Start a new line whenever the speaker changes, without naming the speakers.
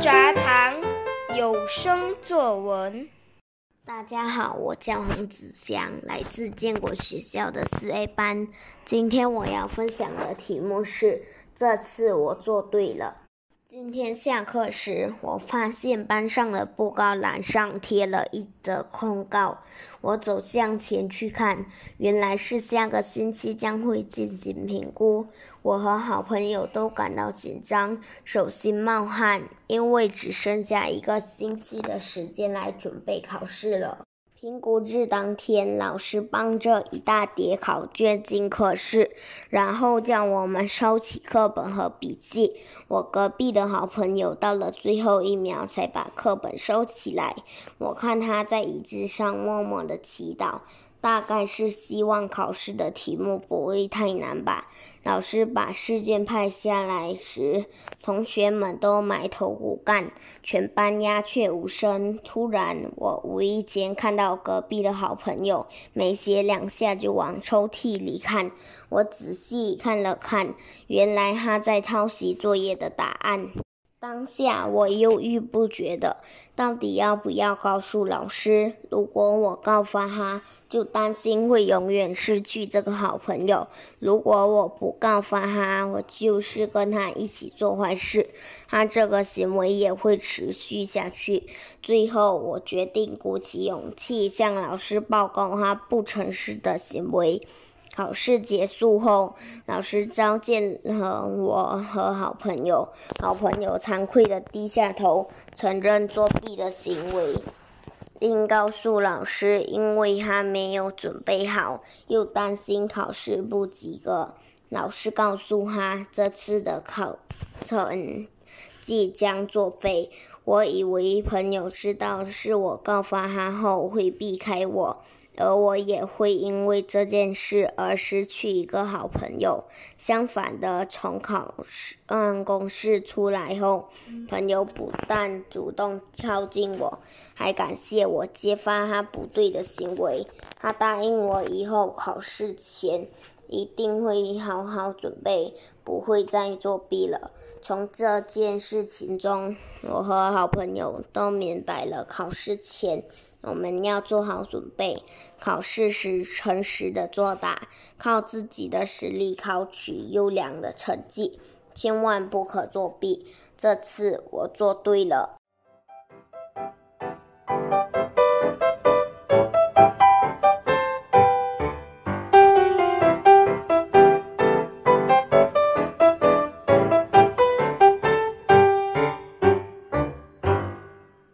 杂谈有声作文。
大家好，我叫洪子祥，来自建国学校的四 A 班。今天我要分享的题目是，这次我做对了。今天下课时，我发现班上的布告栏上贴了一则公告。我走向前去看，原来是下个星期将会进行评估。我和好朋友都感到紧张，手心冒汗，因为只剩下一个星期的时间来准备考试了。评估日当天，老师帮着一大叠考卷进课室，然后叫我们收起课本和笔记。我隔壁的好朋友到了最后一秒才把课本收起来。我看他在椅子上默默的祈祷。大概是希望考试的题目不会太难吧。老师把试卷派下来时，同学们都埋头苦干，全班鸦雀无声。突然，我无意间看到隔壁的好朋友没写两下就往抽屉里看。我仔细看了看，原来他在抄袭作业的答案。当下我犹豫不决的，到底要不要告诉老师？如果我告发他，就担心会永远失去这个好朋友；如果我不告发他，我就是跟他一起做坏事，他这个行为也会持续下去。最后，我决定鼓起勇气向老师报告他不诚实的行为。考试结束后，老师召见了我和好朋友。好朋友惭愧地低下头，承认作弊的行为，并告诉老师，因为他没有准备好，又担心考试不及格。老师告诉他，这次的考成绩将作废。我以为朋友知道是我告发他后会避开我。而我也会因为这件事而失去一个好朋友。相反的，从考试嗯公示出来后，朋友不但主动靠近我，还感谢我揭发他不对的行为。他答应我以后考试前一定会好好准备，不会再作弊了。从这件事情中，我和好朋友都明白了考试前。我们要做好准备，考试时诚实的作答，靠自己的实力考取优良的成绩，千万不可作弊。这次我做对了。